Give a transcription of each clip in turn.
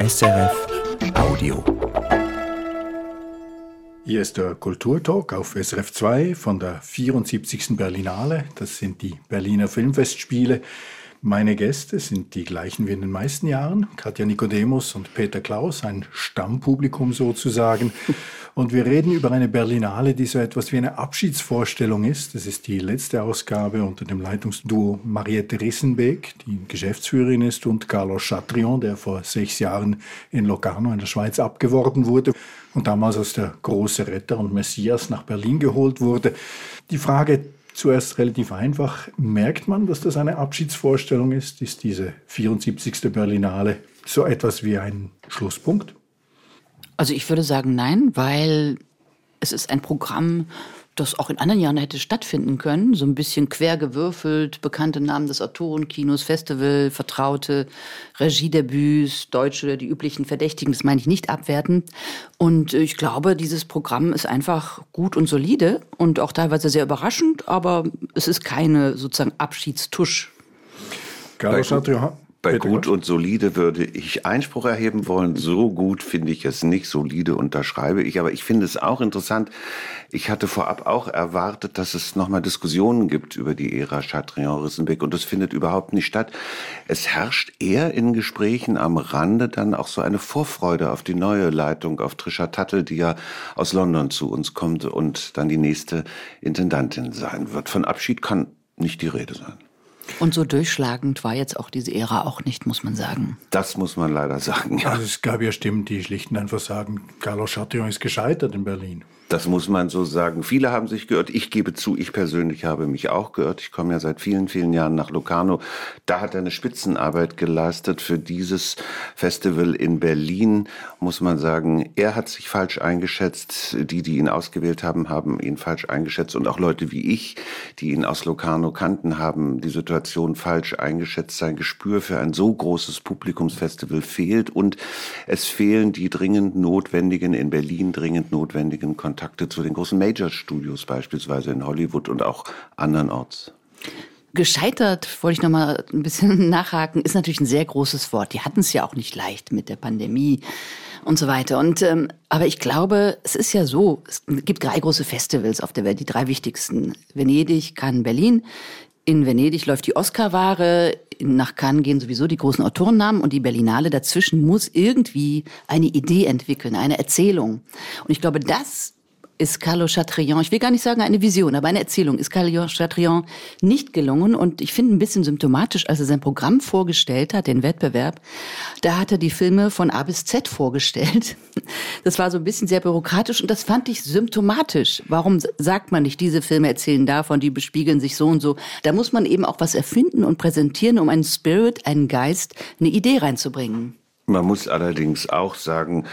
SRF Audio. Hier ist der Kulturtalk auf SRF 2 von der 74. Berlinale. Das sind die Berliner Filmfestspiele. Meine Gäste sind die gleichen wie in den meisten Jahren. Katja Nikodemus und Peter Klaus, ein Stammpublikum sozusagen. Und wir reden über eine Berlinale, die so etwas wie eine Abschiedsvorstellung ist. Das ist die letzte Ausgabe unter dem Leitungsduo Mariette Rissenbeek, die Geschäftsführerin ist, und Carlos Chatrion, der vor sechs Jahren in Locarno in der Schweiz abgeworben wurde und damals als der große Retter und Messias nach Berlin geholt wurde. Die Frage, zuerst relativ einfach. Merkt man, dass das eine Abschiedsvorstellung ist? Ist diese 74. Berlinale so etwas wie ein Schlusspunkt? Also ich würde sagen nein, weil es ist ein Programm, das auch in anderen Jahren hätte stattfinden können. So ein bisschen quer gewürfelt, bekannte Namen des Autorenkinos, Festival, Vertraute, Regiedebüts, Deutsche, die üblichen Verdächtigen, das meine ich nicht abwertend. Und ich glaube, dieses Programm ist einfach gut und solide und auch teilweise sehr überraschend, aber es ist keine sozusagen Abschiedstusch. Carlos bei Bitte gut und solide würde ich Einspruch erheben wollen. So gut finde ich es nicht. Solide unterschreibe ich. Aber ich finde es auch interessant. Ich hatte vorab auch erwartet, dass es nochmal Diskussionen gibt über die Ära Chatrian-Rissenbeck. Und das findet überhaupt nicht statt. Es herrscht eher in Gesprächen am Rande dann auch so eine Vorfreude auf die neue Leitung, auf Trisha Tattel, die ja aus London zu uns kommt und dann die nächste Intendantin sein wird. Von Abschied kann nicht die Rede sein. Und so durchschlagend war jetzt auch diese Ära auch nicht, muss man sagen. Das muss man leider sagen. Ja. Also es gab ja Stimmen, die schlicht und einfach sagen, Carlos Chatillon ist gescheitert in Berlin. Das muss man so sagen. Viele haben sich geirrt. Ich gebe zu, ich persönlich habe mich auch geirrt. Ich komme ja seit vielen, vielen Jahren nach Locarno. Da hat er eine Spitzenarbeit geleistet für dieses Festival in Berlin. Muss man sagen, er hat sich falsch eingeschätzt. Die, die ihn ausgewählt haben, haben ihn falsch eingeschätzt. Und auch Leute wie ich, die ihn aus Locarno kannten, haben die Situation falsch eingeschätzt. Sein Gespür für ein so großes Publikumsfestival fehlt. Und es fehlen die dringend notwendigen, in Berlin dringend notwendigen Kontakte Kontakte zu den großen Major-Studios beispielsweise in Hollywood und auch andernorts. Gescheitert, wollte ich noch mal ein bisschen nachhaken, ist natürlich ein sehr großes Wort. Die hatten es ja auch nicht leicht mit der Pandemie und so weiter. Und ähm, aber ich glaube, es ist ja so: Es gibt drei große Festivals auf der Welt, die drei wichtigsten: Venedig, Cannes, Berlin. In Venedig läuft die Oscar-Ware, nach Cannes gehen sowieso die großen Autorennamen und die Berlinale dazwischen muss irgendwie eine Idee entwickeln, eine Erzählung. Und ich glaube, das ist Carlo Chatrian, ich will gar nicht sagen eine Vision, aber eine Erzählung, ist Carlo Chatrian nicht gelungen. Und ich finde ein bisschen symptomatisch, als er sein Programm vorgestellt hat, den Wettbewerb, da hat er die Filme von A bis Z vorgestellt. Das war so ein bisschen sehr bürokratisch und das fand ich symptomatisch. Warum sagt man nicht, diese Filme erzählen davon, die bespiegeln sich so und so? Da muss man eben auch was erfinden und präsentieren, um einen Spirit, einen Geist, eine Idee reinzubringen. Man muss allerdings auch sagen,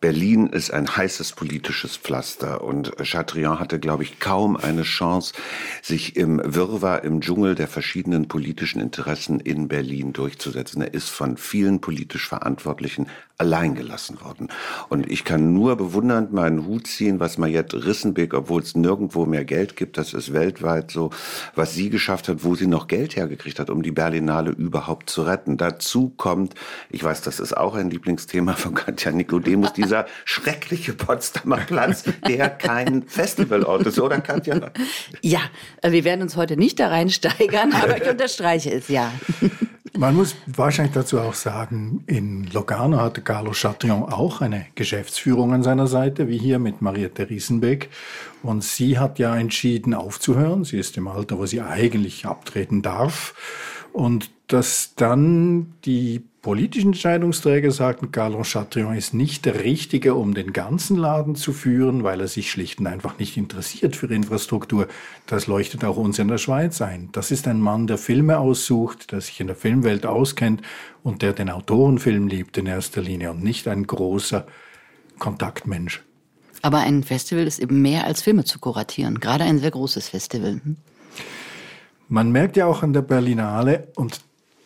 Berlin ist ein heißes politisches Pflaster und Chatrian hatte, glaube ich, kaum eine Chance, sich im Wirrwarr, im Dschungel der verschiedenen politischen Interessen in Berlin durchzusetzen. Er ist von vielen politisch Verantwortlichen allein gelassen worden. Und ich kann nur bewundernd meinen Hut ziehen, was Mariette Rissenbeck, obwohl es nirgendwo mehr Geld gibt, das ist weltweit so, was sie geschafft hat, wo sie noch Geld hergekriegt hat, um die Berlinale überhaupt zu retten. Dazu kommt, ich weiß, das ist auch ein Lieblingsthema von Katja Nikodemus, dieser schreckliche Potsdamer Platz, der kein Festivalort ist, oder Katja? Ja, äh, wir werden uns heute nicht da reinsteigern, aber ich unterstreiche es, ja. Man muss wahrscheinlich dazu auch sagen, in Locarno hatte Carlo Chatrion auch eine Geschäftsführung an seiner Seite, wie hier mit Mariette Riesenbeck. Und sie hat ja entschieden aufzuhören. Sie ist im Alter, wo sie eigentlich abtreten darf. Und dass dann die politischen Entscheidungsträger sagten, Carlos Chatrion ist nicht der Richtige, um den ganzen Laden zu führen, weil er sich schlicht und einfach nicht interessiert für Infrastruktur. Das leuchtet auch uns in der Schweiz ein. Das ist ein Mann, der Filme aussucht, der sich in der Filmwelt auskennt und der den Autorenfilm liebt in erster Linie und nicht ein großer Kontaktmensch. Aber ein Festival ist eben mehr als Filme zu kuratieren, gerade ein sehr großes Festival. Hm? Man merkt ja auch an der Berlinale, und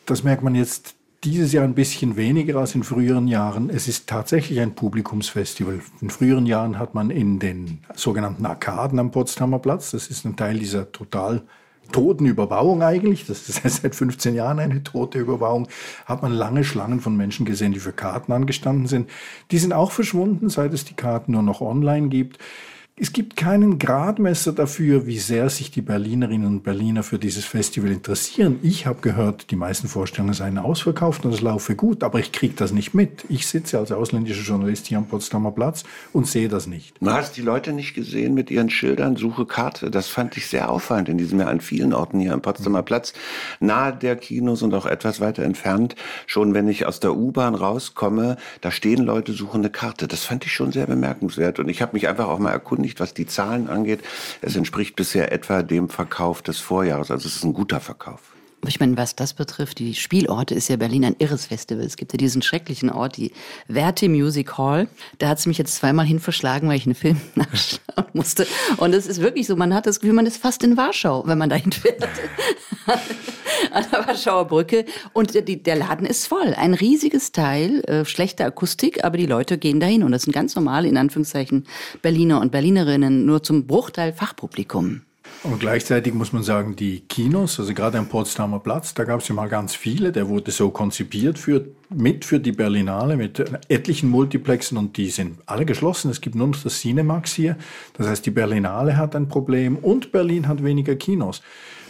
das merkt man jetzt dieses Jahr ein bisschen weniger als in früheren Jahren. Es ist tatsächlich ein Publikumsfestival. In früheren Jahren hat man in den sogenannten Arkaden am Potsdamer Platz, das ist ein Teil dieser total toten Überbauung eigentlich, das ist seit 15 Jahren eine tote Überbauung, hat man lange Schlangen von Menschen gesehen, die für Karten angestanden sind. Die sind auch verschwunden, seit es die Karten nur noch online gibt. Es gibt keinen Gradmesser dafür, wie sehr sich die Berlinerinnen und Berliner für dieses Festival interessieren. Ich habe gehört, die meisten Vorstellungen seien ausverkauft und es laufe gut, aber ich kriege das nicht mit. Ich sitze als ausländischer Journalist hier am Potsdamer Platz und sehe das nicht. Du hast die Leute nicht gesehen mit ihren Schildern, Suche Karte. Das fand ich sehr auffallend in diesem Jahr an vielen Orten hier am Potsdamer Platz, nahe der Kinos und auch etwas weiter entfernt. Schon wenn ich aus der U-Bahn rauskomme, da stehen Leute, suchen eine Karte. Das fand ich schon sehr bemerkenswert und ich habe mich einfach auch mal erkundigt, nicht, was die Zahlen angeht. Es entspricht bisher etwa dem Verkauf des Vorjahres. Also es ist ein guter Verkauf. Ich meine, was das betrifft, die Spielorte ist ja Berlin ein irres Festival. Es gibt ja diesen schrecklichen Ort, die Verti Music Hall. Da hat es mich jetzt zweimal hin verschlagen, weil ich einen Film nachschauen musste. Und es ist wirklich so, man hat das Gefühl, man ist fast in Warschau, wenn man dahin fährt. An der Warschauer Brücke. Und die, der Laden ist voll. Ein riesiges Teil, äh, schlechte Akustik, aber die Leute gehen dahin. Und das sind ganz normale, in Anführungszeichen, Berliner und Berlinerinnen, nur zum Bruchteil Fachpublikum. Und gleichzeitig muss man sagen, die Kinos, also gerade am Potsdamer Platz, da gab es ja mal ganz viele, der wurde so konzipiert für, mit für die Berlinale, mit etlichen Multiplexen und die sind alle geschlossen. Es gibt nur noch das Cinemax hier. Das heißt, die Berlinale hat ein Problem und Berlin hat weniger Kinos.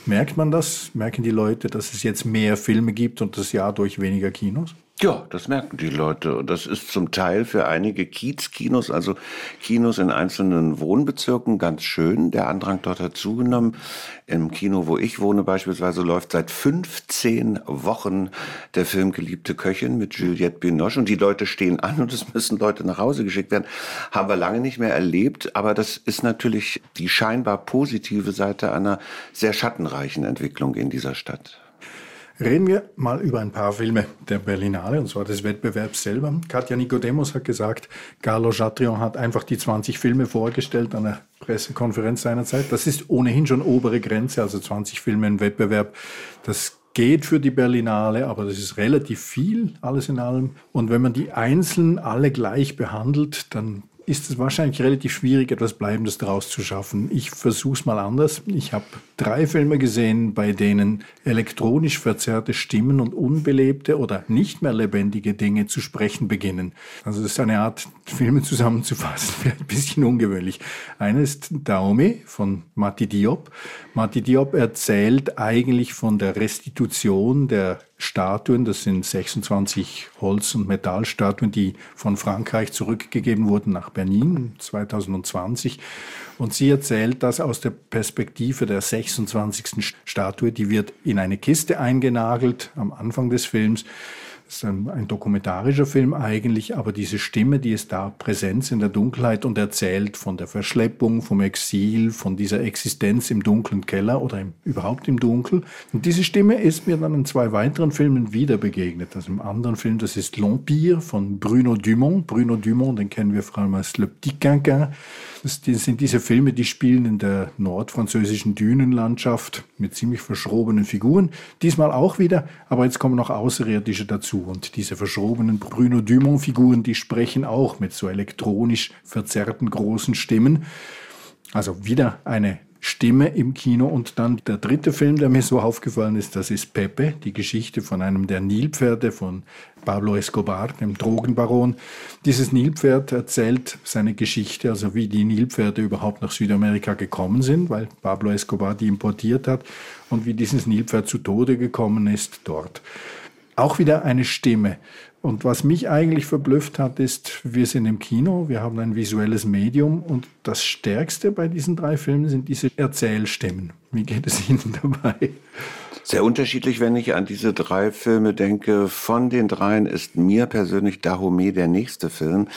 Merkt man das? Merken die Leute, dass es jetzt mehr Filme gibt und das Jahr durch weniger Kinos? Ja, das merken die Leute. Und das ist zum Teil für einige Kiez-Kinos, also Kinos in einzelnen Wohnbezirken, ganz schön. Der Andrang dort hat zugenommen. Im Kino, wo ich wohne beispielsweise, läuft seit 15 Wochen der Film Geliebte Köchin mit Juliette Binoche. Und die Leute stehen an und es müssen Leute nach Hause geschickt werden. Haben wir lange nicht mehr erlebt. Aber das ist natürlich die scheinbar positive Seite einer sehr schattenreichen Entwicklung in dieser Stadt. Reden wir mal über ein paar Filme der Berlinale, und zwar des Wettbewerbs selber. Katja Nicodemus hat gesagt, Carlo Chatrion hat einfach die 20 Filme vorgestellt an der Pressekonferenz seinerzeit. Das ist ohnehin schon obere Grenze, also 20 Filme im Wettbewerb. Das geht für die Berlinale, aber das ist relativ viel, alles in allem. Und wenn man die einzeln alle gleich behandelt, dann ist es wahrscheinlich relativ schwierig, etwas Bleibendes daraus zu schaffen. Ich versuche es mal anders. Ich habe drei Filme gesehen, bei denen elektronisch verzerrte Stimmen und unbelebte oder nicht mehr lebendige Dinge zu sprechen beginnen. Also das ist eine Art, Filme zusammenzufassen, vielleicht ein bisschen ungewöhnlich. Eine ist Daomi von Mati Diop. Mati Diop erzählt eigentlich von der Restitution der Statuen, das sind 26 Holz- und Metallstatuen, die von Frankreich zurückgegeben wurden nach Berlin 2020. Und sie erzählt das aus der Perspektive der 26. Statue, die wird in eine Kiste eingenagelt am Anfang des Films. Ist ein, ein, dokumentarischer Film eigentlich, aber diese Stimme, die ist da Präsenz in der Dunkelheit und erzählt von der Verschleppung, vom Exil, von dieser Existenz im dunklen Keller oder im, überhaupt im Dunkel. Und diese Stimme ist mir dann in zwei weiteren Filmen wieder begegnet. Also im anderen Film, das ist L'Empire von Bruno Dumont. Bruno Dumont, den kennen wir vor allem als Le Petit Quinquin. Das sind diese Filme, die spielen in der nordfranzösischen Dünenlandschaft mit ziemlich verschrobenen Figuren. Diesmal auch wieder, aber jetzt kommen noch Außerirdische dazu. Und diese verschrobenen Bruno Dumont-Figuren, die sprechen auch mit so elektronisch verzerrten großen Stimmen. Also wieder eine Stimme im Kino. Und dann der dritte Film, der mir so aufgefallen ist, das ist Pepe, die Geschichte von einem der Nilpferde von Pablo Escobar, dem Drogenbaron. Dieses Nilpferd erzählt seine Geschichte, also wie die Nilpferde überhaupt nach Südamerika gekommen sind, weil Pablo Escobar die importiert hat und wie dieses Nilpferd zu Tode gekommen ist dort. Auch wieder eine Stimme. Und was mich eigentlich verblüfft hat, ist, wir sind im Kino, wir haben ein visuelles Medium und das Stärkste bei diesen drei Filmen sind diese Erzählstimmen. Wie geht es Ihnen dabei? Sehr unterschiedlich, wenn ich an diese drei Filme denke. Von den dreien ist mir persönlich Dahomey der nächste Film,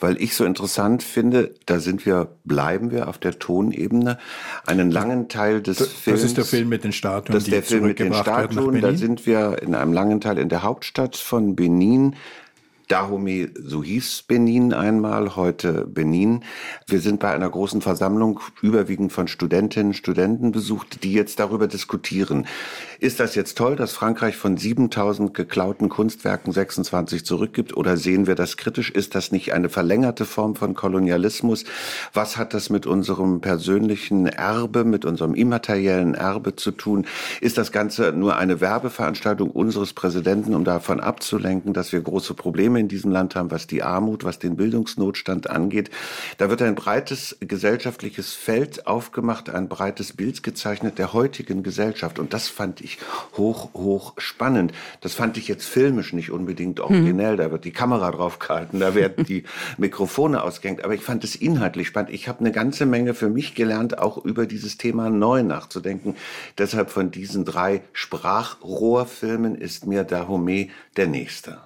weil ich so interessant finde, da sind wir, bleiben wir auf der Tonebene, einen langen Teil des das, Films. Das ist der Film mit den Statuen, das ist der Film mit den Statuen. Da sind wir in einem langen Teil in der Hauptstadt von Benin Dahomey, so hieß Benin einmal, heute Benin. Wir sind bei einer großen Versammlung, überwiegend von Studentinnen Studenten besucht, die jetzt darüber diskutieren. Ist das jetzt toll, dass Frankreich von 7000 geklauten Kunstwerken 26 zurückgibt oder sehen wir das kritisch? Ist das nicht eine verlängerte Form von Kolonialismus? Was hat das mit unserem persönlichen Erbe, mit unserem immateriellen Erbe zu tun? Ist das Ganze nur eine Werbeveranstaltung unseres Präsidenten, um davon abzulenken, dass wir große Probleme in diesem Land haben, was die Armut, was den Bildungsnotstand angeht? Da wird ein breites gesellschaftliches Feld aufgemacht, ein breites Bild gezeichnet der heutigen Gesellschaft. Und das fand ich hoch, hoch spannend. Das fand ich jetzt filmisch nicht unbedingt originell. Da wird die Kamera drauf gehalten, da werden die Mikrofone ausgehängt. Aber ich fand es inhaltlich spannend. Ich habe eine ganze Menge für mich gelernt, auch über dieses Thema neu nachzudenken. Deshalb von diesen drei Sprachrohrfilmen ist mir Dahomey der nächste.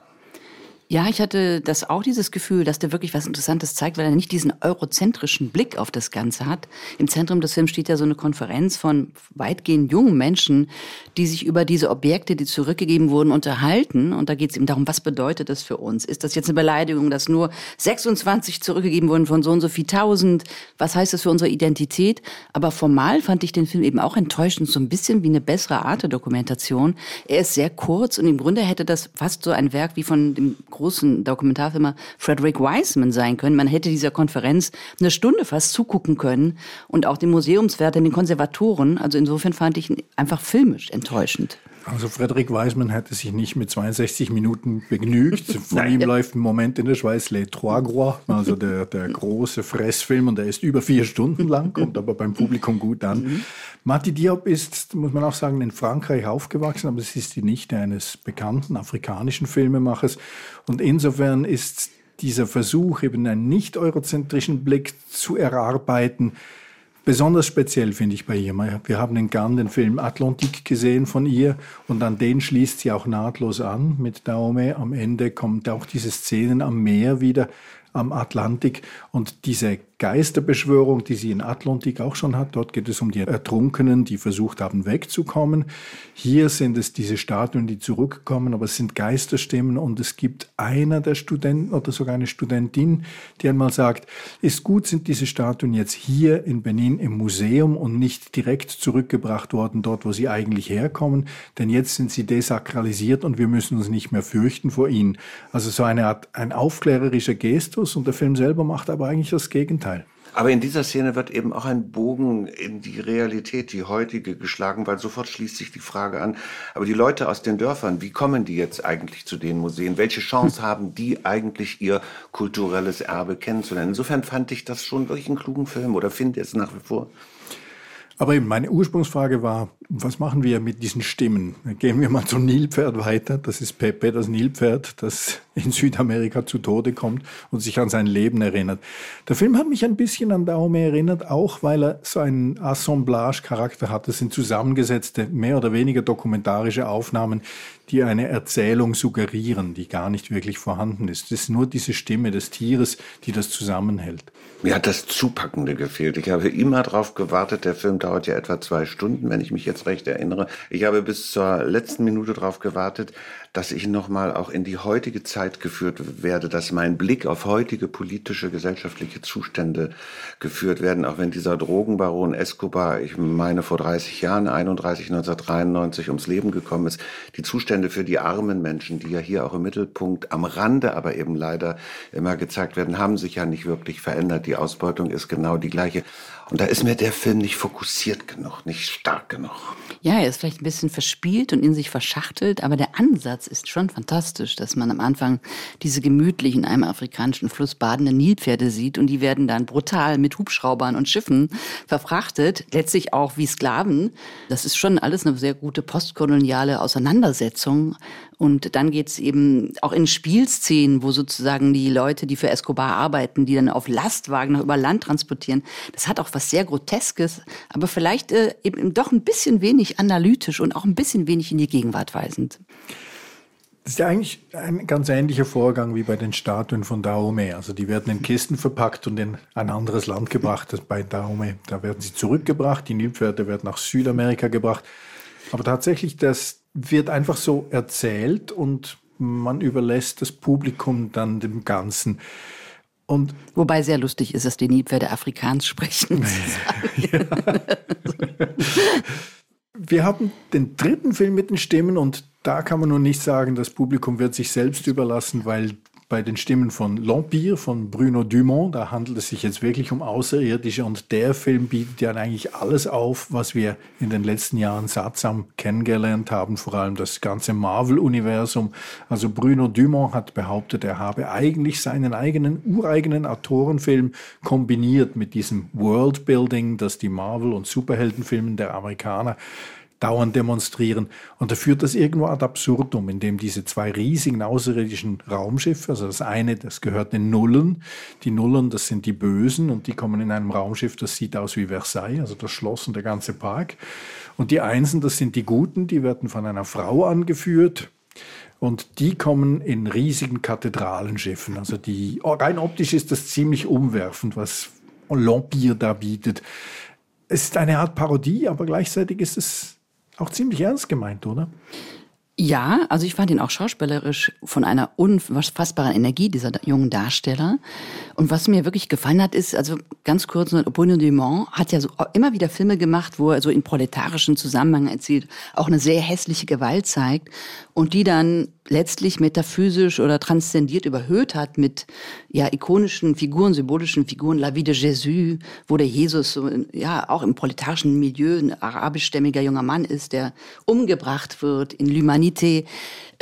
Ja, ich hatte das auch dieses Gefühl, dass der wirklich was Interessantes zeigt, weil er nicht diesen eurozentrischen Blick auf das Ganze hat. Im Zentrum des Films steht ja so eine Konferenz von weitgehend jungen Menschen, die sich über diese Objekte, die zurückgegeben wurden, unterhalten. Und da geht es eben darum, was bedeutet das für uns? Ist das jetzt eine Beleidigung, dass nur 26 zurückgegeben wurden von so und so viel tausend? Was heißt das für unsere Identität? Aber formal fand ich den Film eben auch enttäuschend, so ein bisschen wie eine bessere Art der Dokumentation. Er ist sehr kurz und im Grunde hätte das fast so ein Werk wie von dem großen Dokumentarfilmer Frederick Wiseman sein können. Man hätte dieser Konferenz eine Stunde fast zugucken können und auch den Museumswärter, den Konservatoren. Also insofern fand ich ihn einfach filmisch enttäuschend. Also Frederik Weismann hätte sich nicht mit 62 Minuten begnügt. Von Nein. ihm läuft im Moment in der Schweiz Les Trois Gros, also der, der große Fressfilm und der ist über vier Stunden lang, kommt aber beim Publikum gut an. Mhm. Mati Diop ist, muss man auch sagen, in Frankreich aufgewachsen, aber es ist die Nichte eines bekannten afrikanischen Filmemachers und insofern ist dieser Versuch, eben einen nicht eurozentrischen Blick zu erarbeiten, Besonders speziell finde ich bei ihr. Wir haben in Cannes den Film Atlantik gesehen von ihr und an den schließt sie auch nahtlos an mit Daume. Am Ende kommt auch diese Szenen am Meer wieder, am Atlantik und diese Geisterbeschwörung, die sie in Atlantik auch schon hat. Dort geht es um die Ertrunkenen, die versucht haben wegzukommen. Hier sind es diese Statuen, die zurückkommen, aber es sind Geisterstimmen und es gibt einer der Studenten oder sogar eine Studentin, die einmal sagt, ist gut, sind diese Statuen jetzt hier in Benin im Museum und nicht direkt zurückgebracht worden, dort, wo sie eigentlich herkommen, denn jetzt sind sie desakralisiert und wir müssen uns nicht mehr fürchten vor ihnen. Also so eine Art, ein aufklärerischer Gestus und der Film selber macht aber eigentlich das Gegenteil. Aber in dieser Szene wird eben auch ein Bogen in die Realität, die heutige, geschlagen, weil sofort schließt sich die Frage an, aber die Leute aus den Dörfern, wie kommen die jetzt eigentlich zu den Museen? Welche Chance haben die eigentlich, ihr kulturelles Erbe kennenzulernen? Insofern fand ich das schon wirklich einen klugen Film oder finde es nach wie vor. Aber eben meine Ursprungsfrage war, was machen wir mit diesen Stimmen? Gehen wir mal zum Nilpferd weiter. Das ist Pepe, das Nilpferd, das in Südamerika zu Tode kommt und sich an sein Leben erinnert. Der Film hat mich ein bisschen an Dahomey erinnert, auch weil er so einen Assemblage-Charakter hat. Das sind zusammengesetzte, mehr oder weniger dokumentarische Aufnahmen, die eine Erzählung suggerieren, die gar nicht wirklich vorhanden ist. Es ist nur diese Stimme des Tieres, die das zusammenhält. Mir hat das Zupackende gefehlt. Ich habe immer darauf gewartet. Der Film dauert ja etwa zwei Stunden, wenn ich mich jetzt recht erinnere. Ich habe bis zur letzten Minute darauf gewartet, dass ich nochmal auch in die heutige Zeit geführt werde, dass mein Blick auf heutige politische, gesellschaftliche Zustände geführt werden, auch wenn dieser Drogenbaron Escobar, ich meine vor 30 Jahren, 31, 1993 ums Leben gekommen ist, die Zustände für die armen Menschen, die ja hier auch im Mittelpunkt am Rande, aber eben leider immer gezeigt werden, haben sich ja nicht wirklich verändert. Die Ausbeutung ist genau die gleiche. Und da ist mir der Film nicht fokussiert genug, nicht stark genug. Ja, er ist vielleicht ein bisschen verspielt und in sich verschachtelt, aber der Ansatz ist schon fantastisch, dass man am Anfang diese gemütlich in einem afrikanischen Fluss badende Nilpferde sieht und die werden dann brutal mit Hubschraubern und Schiffen verfrachtet, letztlich auch wie Sklaven. Das ist schon alles eine sehr gute postkoloniale Auseinandersetzung und dann geht's eben auch in Spielszenen, wo sozusagen die Leute, die für Escobar arbeiten, die dann auf Lastwagen noch über Land transportieren, das hat auch was sehr Groteskes, aber vielleicht äh, eben doch ein bisschen wenig analytisch und auch ein bisschen wenig in die Gegenwart weisend. Das ist ja eigentlich ein ganz ähnlicher Vorgang wie bei den Statuen von Dahomey. Also die werden in Kisten verpackt und in ein anderes Land gebracht. Das bei Dahomey, da werden sie zurückgebracht. Die Nilpferde werden nach Südamerika gebracht. Aber tatsächlich, das wird einfach so erzählt und man überlässt das Publikum dann dem Ganzen. Und Wobei sehr lustig ist, dass die Nilpferde Afrikaans sprechen. ja. Wir haben den dritten Film mit den Stimmen und da kann man nun nicht sagen, das Publikum wird sich selbst überlassen, weil bei den Stimmen von L'Empire von Bruno Dumont. Da handelt es sich jetzt wirklich um Außerirdische und der Film bietet ja eigentlich alles auf, was wir in den letzten Jahren sattsam kennengelernt haben, vor allem das ganze Marvel-Universum. Also Bruno Dumont hat behauptet, er habe eigentlich seinen eigenen, ureigenen Autorenfilm kombiniert mit diesem Worldbuilding, das die Marvel- und Superheldenfilmen der Amerikaner dauernd demonstrieren. Und da führt das irgendwo ad absurdum, indem diese zwei riesigen außerirdischen Raumschiffe, also das eine, das gehört den Nullen, die Nullen, das sind die Bösen und die kommen in einem Raumschiff, das sieht aus wie Versailles, also das Schloss und der ganze Park. Und die Einsen, das sind die Guten, die werden von einer Frau angeführt. Und die kommen in riesigen Kathedralenschiffen. Also die, rein optisch ist das ziemlich umwerfend, was L'Empire da bietet. Es ist eine Art Parodie, aber gleichzeitig ist es auch ziemlich ernst gemeint, oder? Ja, also ich fand ihn auch schauspielerisch von einer unfassbaren Energie dieser jungen Darsteller. Und was mir wirklich gefallen hat, ist, also ganz kurz, Bruno Dumont hat ja so immer wieder Filme gemacht, wo er so in proletarischen Zusammenhang erzählt, auch eine sehr hässliche Gewalt zeigt und die dann letztlich metaphysisch oder transzendiert überhöht hat mit ja ikonischen Figuren, symbolischen Figuren, La Vie de Jésus, wo der Jesus so, ja auch im proletarischen Milieu ein arabischstämmiger junger Mann ist, der umgebracht wird in L'Humanité.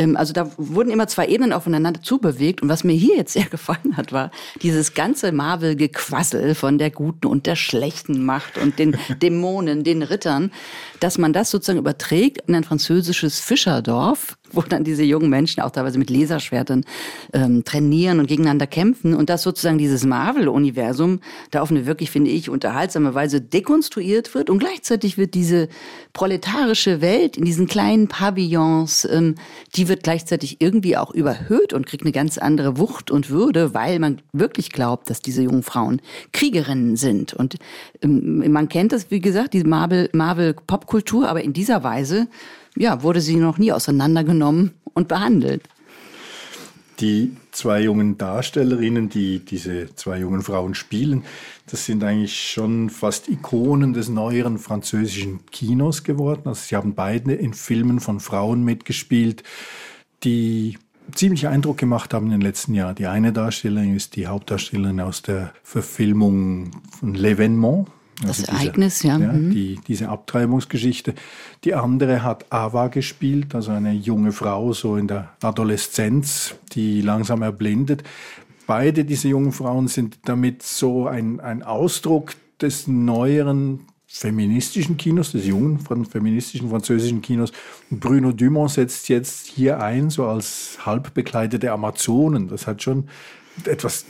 Ähm, also da wurden immer zwei Ebenen aufeinander zubewegt. Und was mir hier jetzt sehr gefallen hat, war dieses ganze Marvel-Gequassel von der guten und der schlechten Macht und den Dämonen, den Rittern, dass man das sozusagen überträgt in ein französisches Fischerdorf, wo dann diese jungen Menschen auch teilweise mit Laserschwertern ähm, trainieren und gegeneinander kämpfen und dass sozusagen dieses Marvel-Universum da auf eine wirklich, finde ich, unterhaltsame Weise dekonstruiert wird und gleichzeitig wird diese proletarische Welt in diesen kleinen Pavillons, ähm, die wird gleichzeitig irgendwie auch überhöht und kriegt eine ganz andere Wucht und Würde, weil man wirklich glaubt, dass diese jungen Frauen Kriegerinnen sind. Und ähm, man kennt das, wie gesagt, die Marvel, Marvel aber in dieser Weise, ja, wurde sie noch nie auseinandergenommen und behandelt. Die zwei jungen Darstellerinnen, die diese zwei jungen Frauen spielen, das sind eigentlich schon fast Ikonen des neueren französischen Kinos geworden. Also sie haben beide in Filmen von Frauen mitgespielt, die ziemlich Eindruck gemacht haben in den letzten Jahren. Die eine Darstellerin ist die Hauptdarstellerin aus der Verfilmung von L'Evénement das also Ereignis, diese, ja. ja mhm. die, diese Abtreibungsgeschichte. Die andere hat Ava gespielt, also eine junge Frau, so in der Adoleszenz, die langsam erblindet. Beide diese jungen Frauen sind damit so ein, ein Ausdruck des neueren feministischen Kinos, des jungen feministischen französischen Kinos. Und Bruno Dumont setzt jetzt hier ein, so als halbbekleidete Amazonen. Das hat schon etwas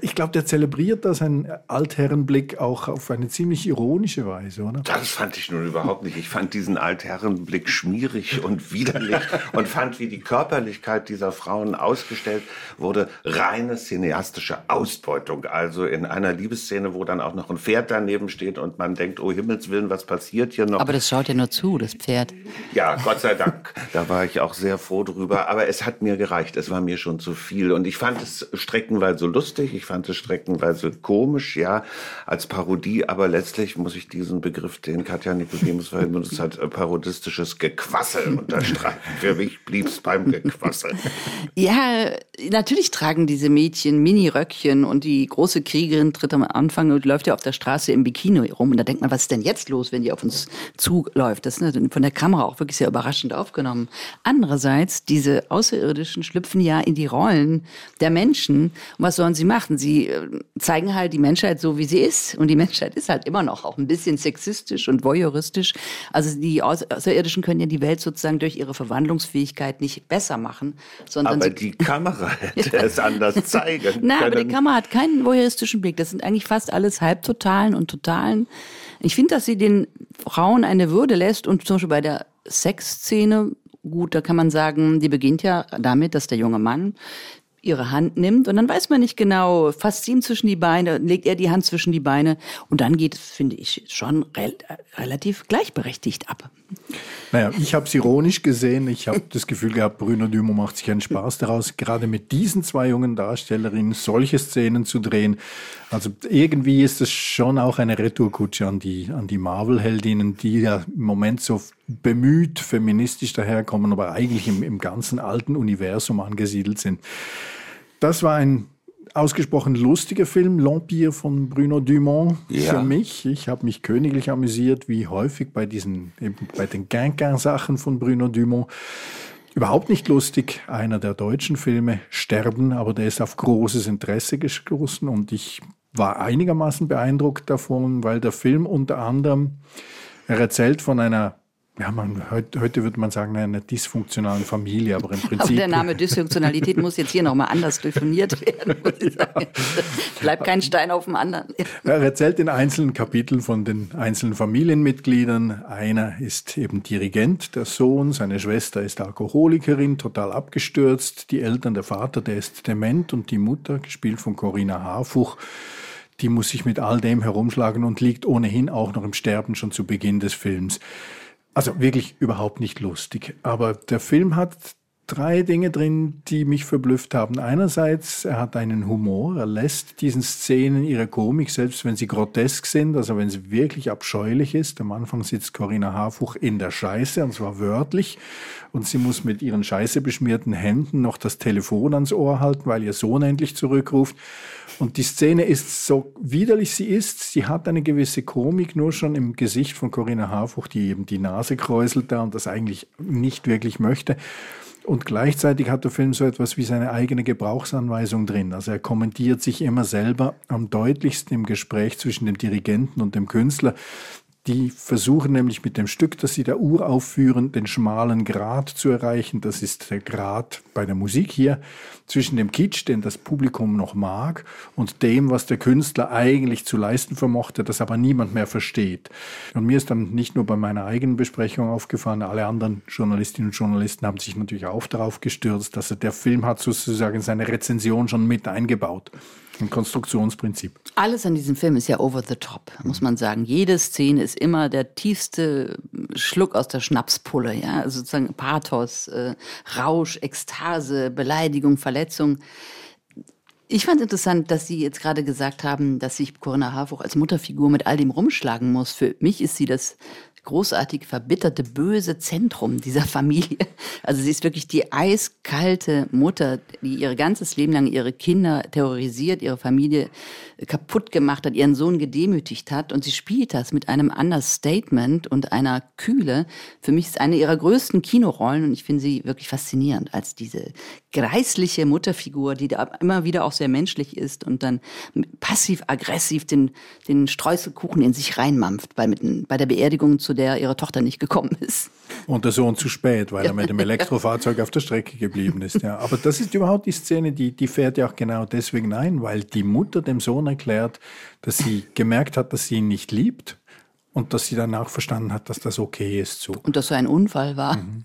ich glaube, der zelebriert da seinen Altherrenblick auch auf eine ziemlich ironische Weise, oder? Das fand ich nun überhaupt nicht. Ich fand diesen Altherrenblick schmierig und widerlich und fand, wie die Körperlichkeit dieser Frauen ausgestellt wurde, reine cineastische Ausbeutung. Also in einer Liebesszene, wo dann auch noch ein Pferd daneben steht und man denkt, oh Himmels Willen, was passiert hier noch? Aber das schaut ja nur zu, das Pferd. Ja, Gott sei Dank. da war ich auch sehr froh drüber. Aber es hat mir gereicht. Es war mir schon zu viel. Und ich fand es streckenweise lustig lustig, ich fand es streckenweise komisch, ja, als Parodie, aber letztlich muss ich diesen Begriff, den Katja Nikodemus benutzt hat, äh, parodistisches Gequassel unterstreichen. Für mich blieb es beim Gequassel. Ja, natürlich tragen diese Mädchen Mini-Röckchen und die große Kriegerin tritt am Anfang und läuft ja auf der Straße im Bikini rum und da denkt man, was ist denn jetzt los, wenn die auf uns zuläuft? Das ist ne, von der Kamera auch wirklich sehr überraschend aufgenommen. Andererseits, diese Außerirdischen schlüpfen ja in die Rollen der Menschen. Und was sollen sie machen? Sie äh, zeigen halt die Menschheit so, wie sie ist. Und die Menschheit ist halt immer noch auch ein bisschen sexistisch und voyeuristisch. Also die Außerirdischen können ja die Welt sozusagen durch ihre Verwandlungsfähigkeit nicht besser machen, sondern aber die Kamera hätte es anders zeigen können. Na, aber die Kamera hat keinen voyeuristischen Blick. Das sind eigentlich fast alles Halbtotalen und Totalen. Ich finde, dass sie den Frauen eine Würde lässt und zum Beispiel bei der Sexszene gut, da kann man sagen, die beginnt ja damit, dass der junge Mann ihre Hand nimmt und dann weiß man nicht genau, fasst sie ihm zwischen die Beine, legt er die Hand zwischen die Beine und dann geht es, finde ich, schon re relativ gleichberechtigt ab. Naja, ich habe es ironisch gesehen. Ich habe das Gefühl gehabt, Bruno Dumont macht sich einen Spaß daraus, gerade mit diesen zwei jungen Darstellerinnen solche Szenen zu drehen. Also irgendwie ist es schon auch eine Retourkutsche an die, an die Marvel-Heldinnen, die ja im Moment so bemüht feministisch daherkommen, aber eigentlich im, im ganzen alten Universum angesiedelt sind. Das war ein ausgesprochen lustiger Film, L'Empire von Bruno Dumont ja. für mich. Ich habe mich königlich amüsiert, wie häufig bei diesen, eben bei den Gangan-Sachen von Bruno Dumont. Überhaupt nicht lustig, einer der deutschen Filme, Sterben, aber der ist auf großes Interesse gestoßen und ich war einigermaßen beeindruckt davon, weil der Film unter anderem, er erzählt von einer ja, man, heute, heute würde man sagen, einer dysfunktionalen Familie, aber im Prinzip. Aber der Name Dysfunktionalität muss jetzt hier nochmal anders definiert werden, sagen. Bleibt kein Stein auf dem anderen. Er erzählt in einzelnen Kapiteln von den einzelnen Familienmitgliedern. Einer ist eben Dirigent, der Sohn, seine Schwester ist Alkoholikerin, total abgestürzt. Die Eltern, der Vater, der ist dement und die Mutter, gespielt von Corinna Harfuch, die muss sich mit all dem herumschlagen und liegt ohnehin auch noch im Sterben schon zu Beginn des Films. Also wirklich überhaupt nicht lustig. Aber der Film hat drei Dinge drin, die mich verblüfft haben. Einerseits, er hat einen Humor, er lässt diesen Szenen ihre Komik, selbst wenn sie grotesk sind, also wenn sie wirklich abscheulich ist. Am Anfang sitzt Corinna Harfuch in der Scheiße, und zwar wörtlich, und sie muss mit ihren scheiße beschmierten Händen noch das Telefon ans Ohr halten, weil ihr Sohn endlich zurückruft. Und die Szene ist so widerlich sie ist, sie hat eine gewisse Komik nur schon im Gesicht von Corinna Harfuch, die eben die Nase kräuselt da und das eigentlich nicht wirklich möchte. Und gleichzeitig hat der Film so etwas wie seine eigene Gebrauchsanweisung drin. Also er kommentiert sich immer selber am deutlichsten im Gespräch zwischen dem Dirigenten und dem Künstler. Die versuchen nämlich mit dem Stück, das sie der Uhr aufführen, den schmalen Grad zu erreichen. Das ist der Grad bei der Musik hier zwischen dem Kitsch, den das Publikum noch mag, und dem, was der Künstler eigentlich zu leisten vermochte, das aber niemand mehr versteht. Und mir ist dann nicht nur bei meiner eigenen Besprechung aufgefallen, alle anderen Journalistinnen und Journalisten haben sich natürlich auch darauf gestürzt, dass er der Film hat sozusagen seine Rezension schon mit eingebaut. Ein Konstruktionsprinzip. Alles an diesem Film ist ja over the top, muss man sagen. Jede Szene ist immer der tiefste Schluck aus der Schnapspulle, ja, also sozusagen Pathos, äh, Rausch, Ekstase, Beleidigung, Verletzung. Ich fand interessant, dass Sie jetzt gerade gesagt haben, dass sich Corinna Harfuch als Mutterfigur mit all dem rumschlagen muss. Für mich ist sie das großartig verbitterte, böse Zentrum dieser Familie. Also sie ist wirklich die eiskalte Mutter, die ihr ganzes Leben lang ihre Kinder terrorisiert, ihre Familie kaputt gemacht hat, ihren Sohn gedemütigt hat. Und sie spielt das mit einem Understatement und einer Kühle. Für mich ist eine ihrer größten Kinorollen und ich finde sie wirklich faszinierend als diese greisliche Mutterfigur, die da immer wieder auch sehr menschlich ist und dann passiv-aggressiv den, den Streuselkuchen in sich reinmampft bei, bei der Beerdigung zu der ihre Tochter nicht gekommen ist. Und der Sohn zu spät, weil er mit dem Elektrofahrzeug auf der Strecke geblieben ist. Ja. Aber das ist überhaupt die Szene, die, die fährt ja auch genau deswegen ein, weil die Mutter dem Sohn erklärt, dass sie gemerkt hat, dass sie ihn nicht liebt und dass sie danach verstanden hat, dass das okay ist. So. Und dass so ein Unfall war. Mhm.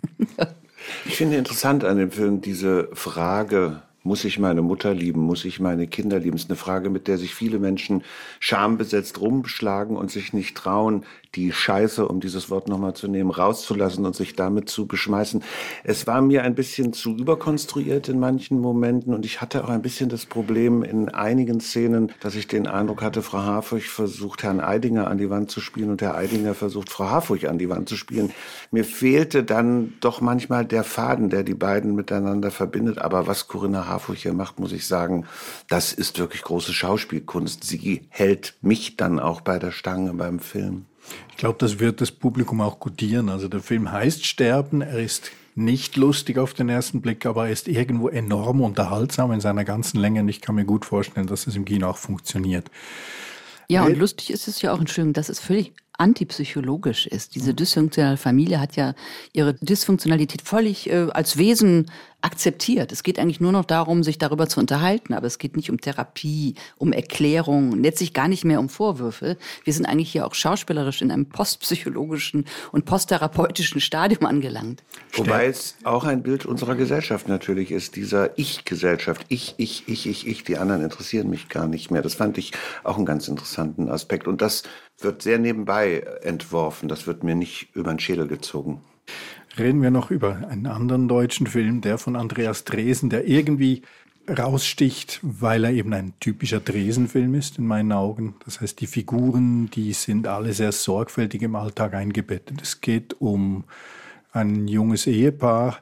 Ich finde interessant an dem Film diese Frage, muss ich meine Mutter lieben? Muss ich meine Kinder lieben? Das ist eine Frage, mit der sich viele Menschen schambesetzt rumschlagen und sich nicht trauen, die Scheiße, um dieses Wort nochmal zu nehmen, rauszulassen und sich damit zu beschmeißen. Es war mir ein bisschen zu überkonstruiert in manchen Momenten und ich hatte auch ein bisschen das Problem in einigen Szenen, dass ich den Eindruck hatte, Frau Harfurch versucht, Herrn Eidinger an die Wand zu spielen und Herr Eidinger versucht, Frau Harfurch an die Wand zu spielen. Mir fehlte dann doch manchmal der Faden, der die beiden miteinander verbindet. Aber was Corinna Harfurch hier macht, muss ich sagen, das ist wirklich große Schauspielkunst. Sie hält mich dann auch bei der Stange beim Film. Ich glaube, das wird das Publikum auch gutieren. Also der Film heißt Sterben. Er ist nicht lustig auf den ersten Blick, aber er ist irgendwo enorm unterhaltsam in seiner ganzen Länge. Und ich kann mir gut vorstellen, dass es im Kino auch funktioniert. Ja, und lustig ist es ja auch, Entschuldigung, dass es völlig antipsychologisch ist. Diese dysfunktionale Familie hat ja ihre Dysfunktionalität völlig äh, als Wesen akzeptiert. Es geht eigentlich nur noch darum, sich darüber zu unterhalten, aber es geht nicht um Therapie, um Erklärung, letztlich gar nicht mehr um Vorwürfe. Wir sind eigentlich hier auch schauspielerisch in einem postpsychologischen und posttherapeutischen Stadium angelangt. Wobei es auch ein Bild unserer Gesellschaft natürlich ist, dieser Ich-Gesellschaft. Ich, ich, ich, ich, ich, die anderen interessieren mich gar nicht mehr. Das fand ich auch einen ganz interessanten Aspekt. Und das wird sehr nebenbei entworfen. Das wird mir nicht über den Schädel gezogen. Reden wir noch über einen anderen deutschen Film, der von Andreas Dresen, der irgendwie raussticht, weil er eben ein typischer Dresen-Film ist in meinen Augen. Das heißt, die Figuren, die sind alle sehr sorgfältig im Alltag eingebettet. Es geht um ein junges Ehepaar,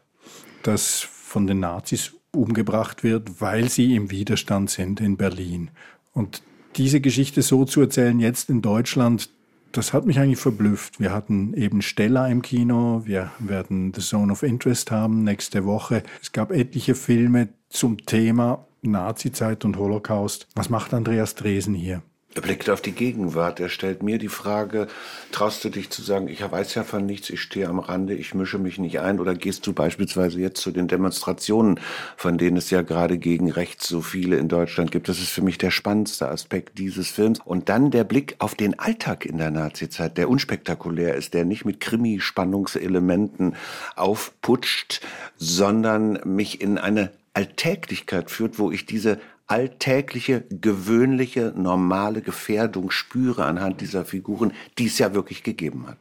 das von den Nazis umgebracht wird, weil sie im Widerstand sind in Berlin. Und diese Geschichte so zu erzählen jetzt in Deutschland, das hat mich eigentlich verblüfft. Wir hatten eben Stella im Kino, wir werden The Zone of Interest haben nächste Woche. Es gab etliche Filme zum Thema Nazizeit und Holocaust. Was macht Andreas Dresen hier? Er blickt auf die Gegenwart. Er stellt mir die Frage, traust du dich zu sagen, ich weiß ja von nichts, ich stehe am Rande, ich mische mich nicht ein? Oder gehst du beispielsweise jetzt zu den Demonstrationen, von denen es ja gerade gegen rechts so viele in Deutschland gibt? Das ist für mich der spannendste Aspekt dieses Films. Und dann der Blick auf den Alltag in der Nazizeit, der unspektakulär ist, der nicht mit Krimi-Spannungselementen aufputscht, sondern mich in eine Alltäglichkeit führt, wo ich diese alltägliche, gewöhnliche, normale Gefährdung spüre anhand dieser Figuren, die es ja wirklich gegeben hat.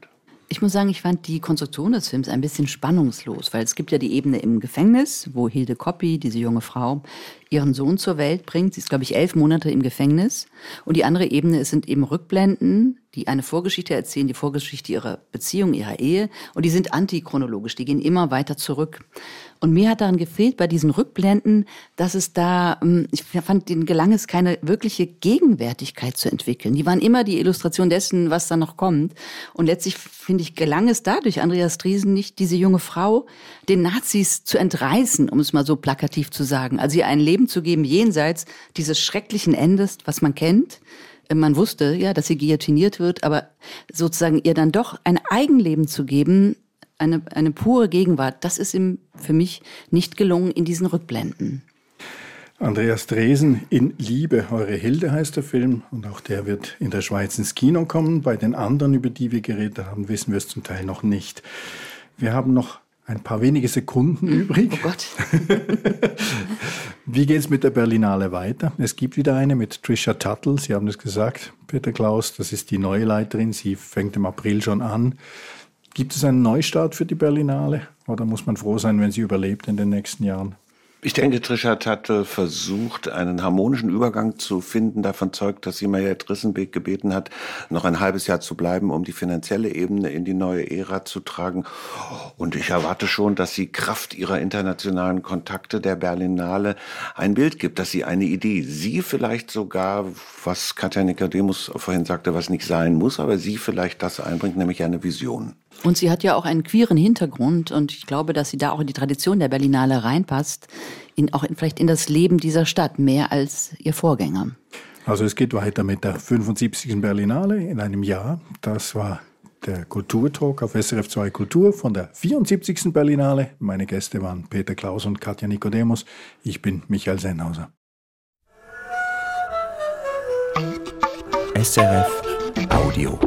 Ich muss sagen, ich fand die Konstruktion des Films ein bisschen spannungslos, weil es gibt ja die Ebene im Gefängnis, wo Hilde Koppi, diese junge Frau, ihren Sohn zur Welt bringt. Sie ist, glaube ich, elf Monate im Gefängnis. Und die andere Ebene es sind eben Rückblenden, die eine Vorgeschichte erzählen, die Vorgeschichte ihrer Beziehung, ihrer Ehe. Und die sind antichronologisch, die gehen immer weiter zurück. Und mir hat daran gefehlt bei diesen Rückblenden, dass es da, ähm, ich fand, denen gelang es keine wirkliche Gegenwärtigkeit zu entwickeln. Die waren immer die Illustration dessen, was da noch kommt. Und letztlich, finde ich, gelang es dadurch Andreas Driesen nicht, diese junge Frau den Nazis zu entreißen, um es mal so plakativ zu sagen. Also ihr ein Leben zu geben jenseits dieses schrecklichen Endes, was man kennt. Man wusste ja, dass sie guillotiniert wird, aber sozusagen ihr dann doch ein Eigenleben zu geben, eine, eine pure Gegenwart, das ist ihm für mich nicht gelungen in diesen Rückblenden. Andreas Dresen in Liebe, eure Hilde heißt der Film und auch der wird in der Schweiz ins Kino kommen. Bei den anderen, über die wir geredet haben, wissen wir es zum Teil noch nicht. Wir haben noch ein paar wenige Sekunden übrig. Oh Gott. Wie geht es mit der Berlinale weiter? Es gibt wieder eine mit Trisha Tuttle. Sie haben es gesagt, Peter Klaus. Das ist die neue Leiterin. Sie fängt im April schon an. Gibt es einen Neustart für die Berlinale oder muss man froh sein, wenn sie überlebt in den nächsten Jahren? Ich denke, Trischert hatte versucht, einen harmonischen Übergang zu finden. Davon zeugt, dass sie Maya Drissenbeck gebeten hat, noch ein halbes Jahr zu bleiben, um die finanzielle Ebene in die neue Ära zu tragen. Und ich erwarte schon, dass sie Kraft ihrer internationalen Kontakte der Berlinale ein Bild gibt, dass sie eine Idee, sie vielleicht sogar, was Katja Nikodemus vorhin sagte, was nicht sein muss, aber sie vielleicht das einbringt, nämlich eine Vision. Und sie hat ja auch einen queeren Hintergrund und ich glaube, dass sie da auch in die Tradition der Berlinale reinpasst, in, auch in, vielleicht in das Leben dieser Stadt mehr als ihr Vorgänger. Also es geht weiter mit der 75. Berlinale in einem Jahr. Das war der Kulturtalk auf SRF 2 Kultur von der 74. Berlinale. Meine Gäste waren Peter Klaus und Katja Nikodemus. Ich bin Michael Sennhauser. SRF Audio.